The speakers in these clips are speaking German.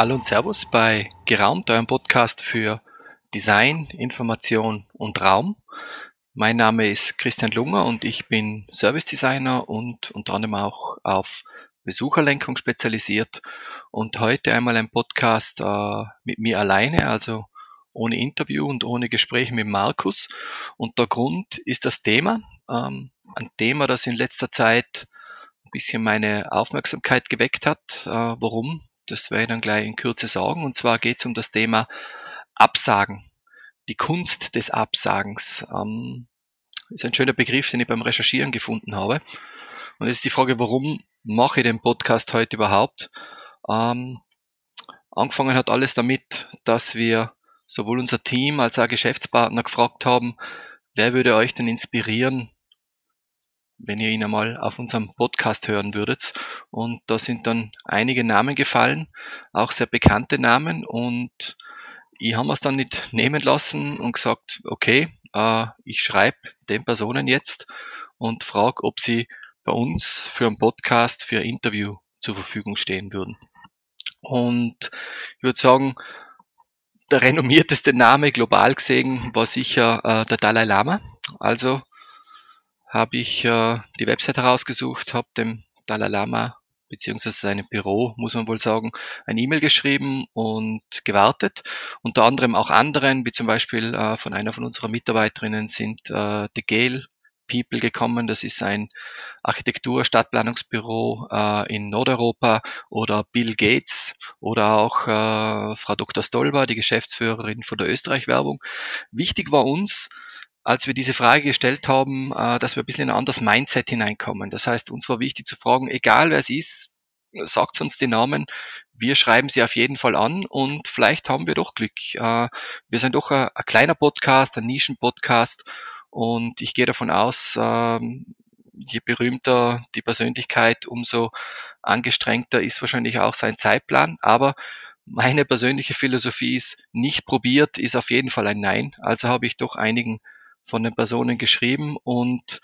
Hallo und Servus bei Geraumt, eurem Podcast für Design, Information und Raum. Mein Name ist Christian Lunger und ich bin Service Designer und unter anderem auch auf Besucherlenkung spezialisiert. Und heute einmal ein Podcast äh, mit mir alleine, also ohne Interview und ohne Gespräch mit Markus. Und der Grund ist das Thema, ähm, ein Thema, das in letzter Zeit ein bisschen meine Aufmerksamkeit geweckt hat. Äh, warum? Das werde ich dann gleich in Kürze sagen. Und zwar geht es um das Thema Absagen. Die Kunst des Absagens. Ähm, ist ein schöner Begriff, den ich beim Recherchieren gefunden habe. Und jetzt ist die Frage, warum mache ich den Podcast heute überhaupt? Ähm, angefangen hat alles damit, dass wir sowohl unser Team als auch Geschäftspartner gefragt haben, wer würde euch denn inspirieren, wenn ihr ihn einmal auf unserem Podcast hören würdet. Und da sind dann einige Namen gefallen, auch sehr bekannte Namen. Und ich habe es dann nicht nehmen lassen und gesagt, okay, äh, ich schreibe den Personen jetzt und frage, ob sie bei uns für einen Podcast, für ein Interview zur Verfügung stehen würden. Und ich würde sagen, der renommierteste Name global gesehen war sicher äh, der Dalai Lama. Also habe ich äh, die Website herausgesucht, habe dem Dalai Lama beziehungsweise seinem Büro, muss man wohl sagen, ein E-Mail geschrieben und gewartet. Unter anderem auch anderen, wie zum Beispiel äh, von einer von unseren Mitarbeiterinnen sind äh, The Gale People gekommen. Das ist ein Architektur-Stadtplanungsbüro äh, in Nordeuropa oder Bill Gates oder auch äh, Frau Dr. Stolber, die Geschäftsführerin von der Österreich-Werbung. Wichtig war uns, als wir diese Frage gestellt haben, äh, dass wir ein bisschen in ein anderes Mindset hineinkommen. Das heißt, uns war wichtig zu fragen, egal wer es ist, sagt uns die Namen, wir schreiben sie auf jeden Fall an und vielleicht haben wir doch Glück. Äh, wir sind doch ein, ein kleiner Podcast, ein Nischen-Podcast und ich gehe davon aus, ähm, je berühmter die Persönlichkeit, umso angestrengter ist wahrscheinlich auch sein Zeitplan. Aber meine persönliche Philosophie ist, nicht probiert ist auf jeden Fall ein Nein. Also habe ich doch einigen von den Personen geschrieben und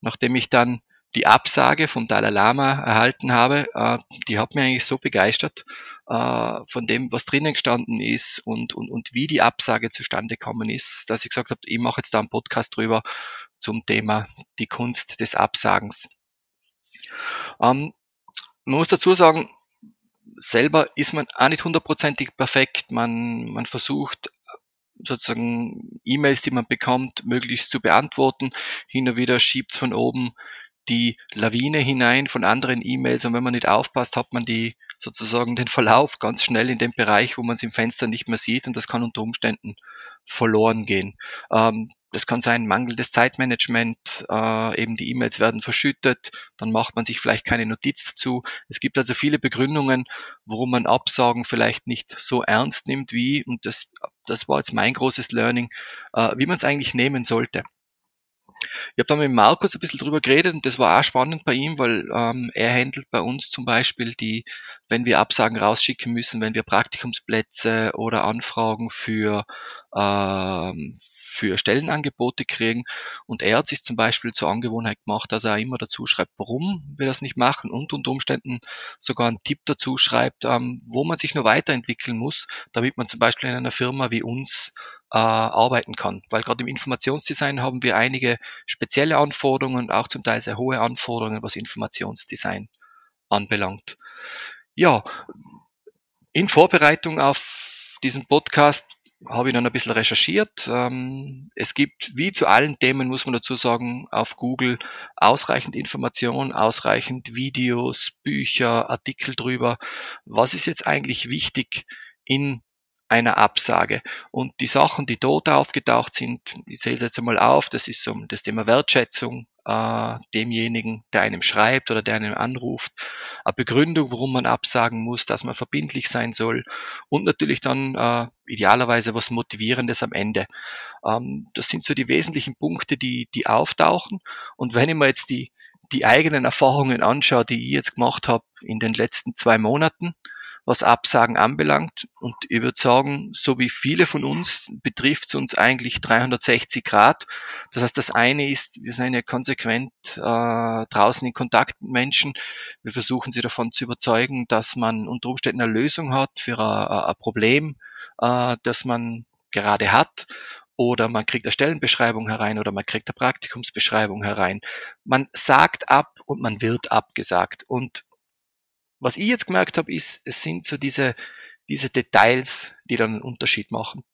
nachdem ich dann die Absage vom Dalai Lama erhalten habe, äh, die hat mir eigentlich so begeistert äh, von dem, was drinnen gestanden ist und, und, und wie die Absage zustande gekommen ist, dass ich gesagt habe, ich mache jetzt da einen Podcast drüber zum Thema die Kunst des Absagens. Ähm, man muss dazu sagen, selber ist man auch nicht hundertprozentig perfekt. Man, man versucht sozusagen E-Mails, die man bekommt, möglichst zu beantworten. Hin und wieder schiebt's von oben die Lawine hinein von anderen E-Mails und wenn man nicht aufpasst, hat man die sozusagen den Verlauf ganz schnell in dem Bereich, wo man es im Fenster nicht mehr sieht und das kann unter Umständen verloren gehen. Ähm, das kann sein mangelndes Zeitmanagement, äh, eben die E-Mails werden verschüttet, dann macht man sich vielleicht keine Notiz dazu. Es gibt also viele Begründungen, warum man Absagen vielleicht nicht so ernst nimmt wie, und das, das war jetzt mein großes Learning, äh, wie man es eigentlich nehmen sollte. Ich habe da mit Markus ein bisschen drüber geredet und das war auch spannend bei ihm, weil ähm, er handelt bei uns zum Beispiel die, wenn wir Absagen rausschicken müssen, wenn wir Praktikumsplätze oder Anfragen für, ähm, für Stellenangebote kriegen. Und er hat sich zum Beispiel zur Angewohnheit gemacht, dass er immer dazu schreibt, warum wir das nicht machen und unter Umständen sogar einen Tipp dazu schreibt, ähm, wo man sich nur weiterentwickeln muss, damit man zum Beispiel in einer Firma wie uns äh, arbeiten kann. Weil gerade im Informationsdesign haben wir einige spezielle Anforderungen und auch zum Teil sehr hohe Anforderungen, was Informationsdesign anbelangt. Ja, in Vorbereitung auf diesen Podcast habe ich dann ein bisschen recherchiert. Ähm, es gibt, wie zu allen Themen, muss man dazu sagen, auf Google ausreichend Informationen, ausreichend Videos, Bücher, Artikel drüber. Was ist jetzt eigentlich wichtig in einer Absage. Und die Sachen, die dort aufgetaucht sind, ich zähle jetzt einmal auf, das ist so das Thema Wertschätzung äh, demjenigen, der einem schreibt oder der einem anruft, eine Begründung, warum man absagen muss, dass man verbindlich sein soll und natürlich dann äh, idealerweise was Motivierendes am Ende. Ähm, das sind so die wesentlichen Punkte, die, die auftauchen. Und wenn ich mir jetzt die, die eigenen Erfahrungen anschaue, die ich jetzt gemacht habe in den letzten zwei Monaten, was Absagen anbelangt. Und ich würde sagen, so wie viele von uns betrifft es uns eigentlich 360 Grad. Das heißt, das eine ist, wir sind ja konsequent äh, draußen in Kontakt mit Menschen. Wir versuchen sie davon zu überzeugen, dass man unter Umständen eine Lösung hat für ein, ein Problem, äh, das man gerade hat oder man kriegt eine Stellenbeschreibung herein oder man kriegt eine Praktikumsbeschreibung herein. Man sagt ab und man wird abgesagt. Und was ich jetzt gemerkt habe, ist, es sind so diese, diese Details, die dann einen Unterschied machen.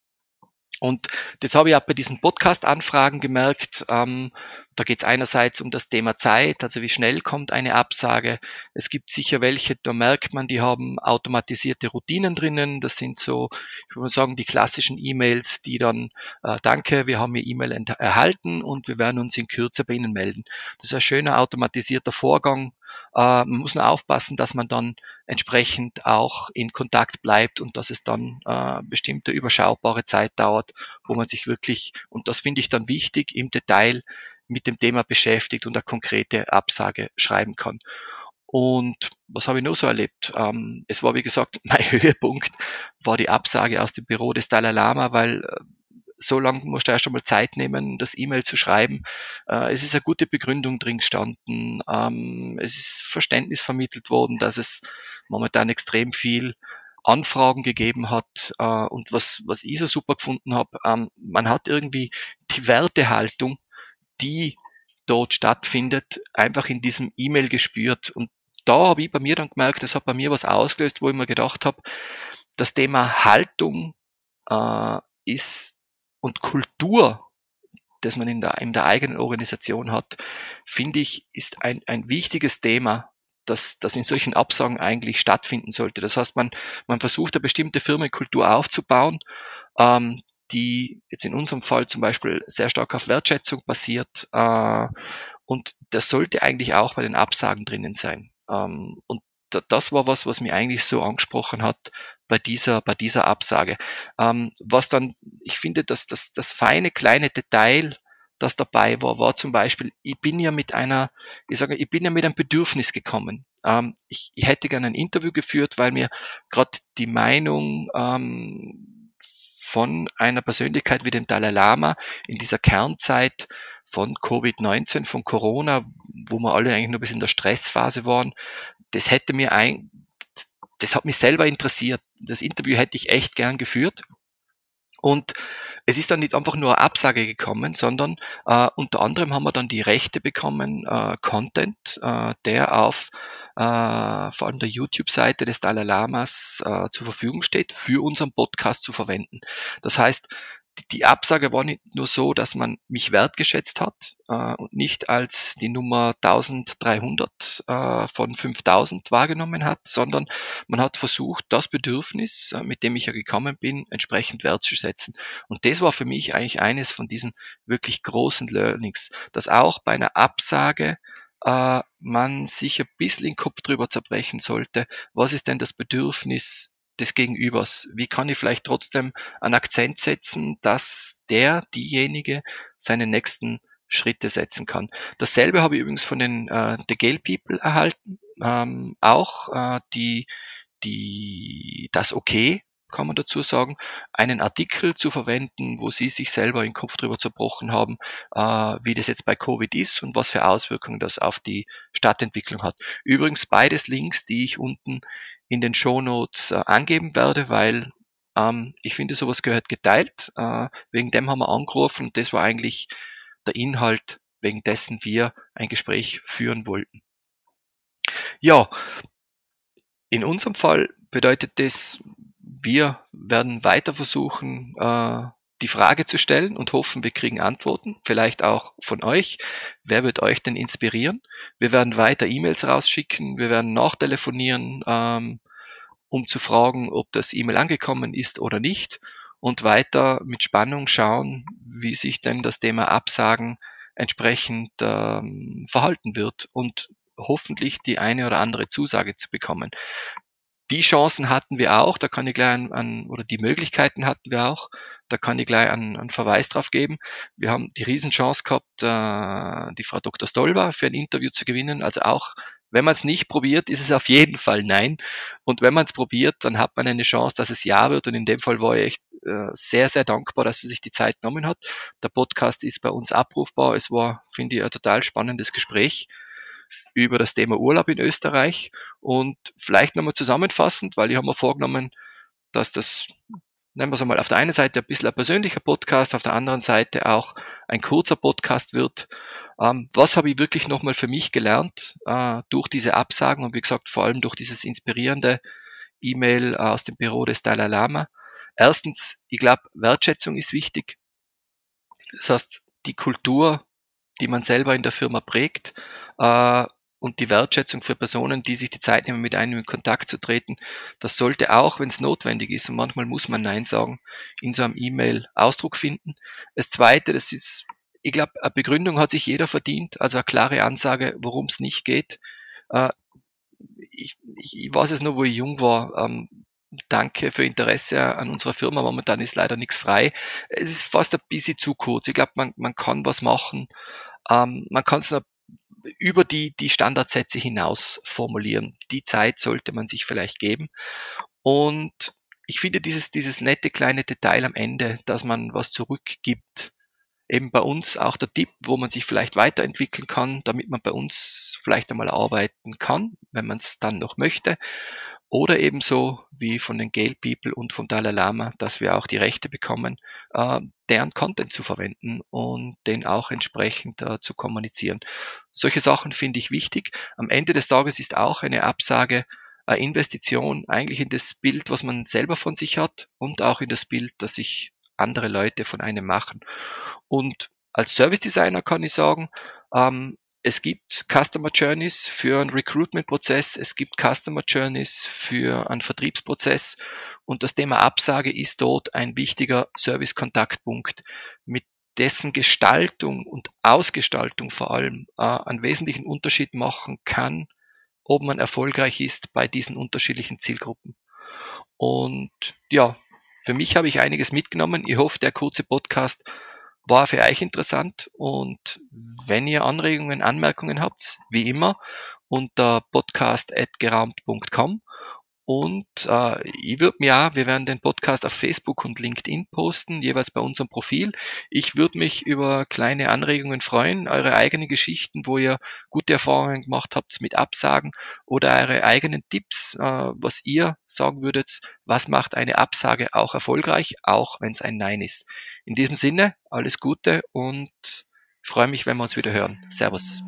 Und das habe ich auch bei diesen Podcast-Anfragen gemerkt. Ähm, da geht es einerseits um das Thema Zeit, also wie schnell kommt eine Absage. Es gibt sicher welche, da merkt man, die haben automatisierte Routinen drinnen. Das sind so, ich würde sagen, die klassischen E-Mails, die dann, äh, danke, wir haben Ihr E-Mail erhalten und wir werden uns in Kürze bei Ihnen melden. Das ist ein schöner automatisierter Vorgang, man muss nur aufpassen, dass man dann entsprechend auch in Kontakt bleibt und dass es dann äh, bestimmte überschaubare Zeit dauert, wo man sich wirklich, und das finde ich dann wichtig, im Detail mit dem Thema beschäftigt und eine konkrete Absage schreiben kann. Und was habe ich noch so erlebt? Ähm, es war, wie gesagt, mein Höhepunkt war die Absage aus dem Büro des Dalai Lama, weil äh, so lange musst du erst einmal Zeit nehmen, das E-Mail zu schreiben. Äh, es ist eine gute Begründung drin gestanden. Ähm, es ist Verständnis vermittelt worden, dass es momentan extrem viel Anfragen gegeben hat. Äh, und was, was ich so super gefunden habe, ähm, man hat irgendwie die Wertehaltung, die dort stattfindet, einfach in diesem E-Mail gespürt. Und da habe ich bei mir dann gemerkt, das hat bei mir was ausgelöst, wo ich mir gedacht habe, das Thema Haltung äh, ist und Kultur, das man in der, in der eigenen Organisation hat, finde ich, ist ein, ein wichtiges Thema, das, das in solchen Absagen eigentlich stattfinden sollte. Das heißt, man, man versucht eine bestimmte Firmenkultur aufzubauen, ähm, die jetzt in unserem Fall zum Beispiel sehr stark auf Wertschätzung basiert. Äh, und das sollte eigentlich auch bei den Absagen drinnen sein. Ähm, und das war was, was mich eigentlich so angesprochen hat bei dieser, bei dieser Absage. Ähm, was dann, ich finde, dass das, das feine kleine Detail, das dabei war, war zum Beispiel, ich bin ja mit einer, ich sage, ich bin ja mit einem Bedürfnis gekommen. Ähm, ich, ich hätte gerne ein Interview geführt, weil mir gerade die Meinung ähm, von einer Persönlichkeit wie dem Dalai Lama in dieser Kernzeit von Covid-19, von Corona, wo wir alle eigentlich nur bis in der Stressphase waren, das hätte mir ein, das hat mich selber interessiert. Das Interview hätte ich echt gern geführt. Und es ist dann nicht einfach nur eine Absage gekommen, sondern äh, unter anderem haben wir dann die Rechte bekommen, äh, Content, äh, der auf äh, vor allem der YouTube-Seite des Dalai Lamas äh, zur Verfügung steht, für unseren Podcast zu verwenden. Das heißt, die Absage war nicht nur so, dass man mich wertgeschätzt hat äh, und nicht als die Nummer 1300 äh, von 5000 wahrgenommen hat, sondern man hat versucht, das Bedürfnis, äh, mit dem ich ja gekommen bin, entsprechend wertzusetzen. Und das war für mich eigentlich eines von diesen wirklich großen Learnings, dass auch bei einer Absage äh, man sich ein bisschen den Kopf drüber zerbrechen sollte, was ist denn das Bedürfnis des Gegenübers? Wie kann ich vielleicht trotzdem einen Akzent setzen, dass der, diejenige seine nächsten Schritte setzen kann? Dasselbe habe ich übrigens von den äh, The Gale People erhalten, ähm, auch äh, die, die, das Okay kann man dazu sagen, einen Artikel zu verwenden, wo Sie sich selber den Kopf drüber zerbrochen haben, äh, wie das jetzt bei Covid ist und was für Auswirkungen das auf die Stadtentwicklung hat. Übrigens beides Links, die ich unten in den Shownotes äh, angeben werde, weil ähm, ich finde, sowas gehört geteilt. Äh, wegen dem haben wir angerufen und das war eigentlich der Inhalt, wegen dessen wir ein Gespräch führen wollten. Ja, in unserem Fall bedeutet das, wir werden weiter versuchen, äh, die Frage zu stellen und hoffen, wir kriegen Antworten, vielleicht auch von euch. Wer wird euch denn inspirieren? Wir werden weiter E-Mails rausschicken, wir werden nachtelefonieren, ähm, um zu fragen, ob das E-Mail angekommen ist oder nicht und weiter mit Spannung schauen, wie sich denn das Thema Absagen entsprechend ähm, verhalten wird und hoffentlich die eine oder andere Zusage zu bekommen. Die Chancen hatten wir auch, da kann ich gleich an, an oder die Möglichkeiten hatten wir auch, da kann ich gleich einen, einen Verweis drauf geben. Wir haben die Riesenchance gehabt, äh, die Frau Dr. Stolber für ein Interview zu gewinnen, also auch Wenn man es nicht probiert, ist es auf jeden Fall nein. Und wenn man es probiert, dann hat man eine Chance, dass es ja wird. Und in dem Fall war ich echt äh, sehr, sehr dankbar, dass er sich die Zeit genommen hat. Der Podcast ist bei uns abrufbar. Es war, finde ich, ein total spannendes Gespräch über das Thema Urlaub in Österreich. Und vielleicht nochmal zusammenfassend, weil ich habe mir vorgenommen, dass das, nennen wir es einmal, auf der einen Seite ein bisschen ein persönlicher Podcast, auf der anderen Seite auch ein kurzer Podcast wird. Ähm, was habe ich wirklich nochmal für mich gelernt äh, durch diese Absagen und wie gesagt, vor allem durch dieses inspirierende E-Mail äh, aus dem Büro des Dalai Lama? Erstens, ich glaube, Wertschätzung ist wichtig. Das heißt, die Kultur, die man selber in der Firma prägt, äh, und die Wertschätzung für Personen, die sich die Zeit nehmen, mit einem in Kontakt zu treten, das sollte auch, wenn es notwendig ist, und manchmal muss man Nein sagen, in so einem E-Mail Ausdruck finden. Das Zweite, das ist, ich glaube, eine Begründung hat sich jeder verdient, also eine klare Ansage, worum es nicht geht. Äh, ich, ich, ich weiß es nur, wo ich jung war. Ähm, danke für Interesse an unserer Firma. Momentan ist leider nichts frei. Es ist fast ein bisschen zu kurz. Ich glaube, man, man kann was machen. Ähm, man kann es über die, die Standardsätze hinaus formulieren. Die Zeit sollte man sich vielleicht geben. Und ich finde dieses, dieses nette kleine Detail am Ende, dass man was zurückgibt, eben bei uns auch der Tipp, wo man sich vielleicht weiterentwickeln kann, damit man bei uns vielleicht einmal arbeiten kann, wenn man es dann noch möchte. Oder ebenso wie von den Gale People und vom Dalai Lama, dass wir auch die Rechte bekommen, äh, deren Content zu verwenden und den auch entsprechend äh, zu kommunizieren. Solche Sachen finde ich wichtig. Am Ende des Tages ist auch eine Absage eine Investition eigentlich in das Bild, was man selber von sich hat und auch in das Bild, das sich andere Leute von einem machen. Und als Service Designer kann ich sagen, ähm, es gibt Customer Journeys für einen Recruitment-Prozess, es gibt Customer Journeys für einen Vertriebsprozess und das Thema Absage ist dort ein wichtiger Service-Kontaktpunkt, mit dessen Gestaltung und Ausgestaltung vor allem äh, einen wesentlichen Unterschied machen kann, ob man erfolgreich ist bei diesen unterschiedlichen Zielgruppen. Und ja, für mich habe ich einiges mitgenommen. Ich hoffe, der kurze Podcast war für euch interessant. Und wenn ihr Anregungen, Anmerkungen habt, wie immer, unter podcast.geraumt.com und äh, ich würde mir auch, wir werden den Podcast auf Facebook und LinkedIn posten, jeweils bei unserem Profil. Ich würde mich über kleine Anregungen freuen, eure eigenen Geschichten, wo ihr gute Erfahrungen gemacht habt mit Absagen oder eure eigenen Tipps, äh, was ihr sagen würdet, was macht eine Absage auch erfolgreich, auch wenn es ein Nein ist. In diesem Sinne, alles Gute und freue mich, wenn wir uns wieder hören. Servus.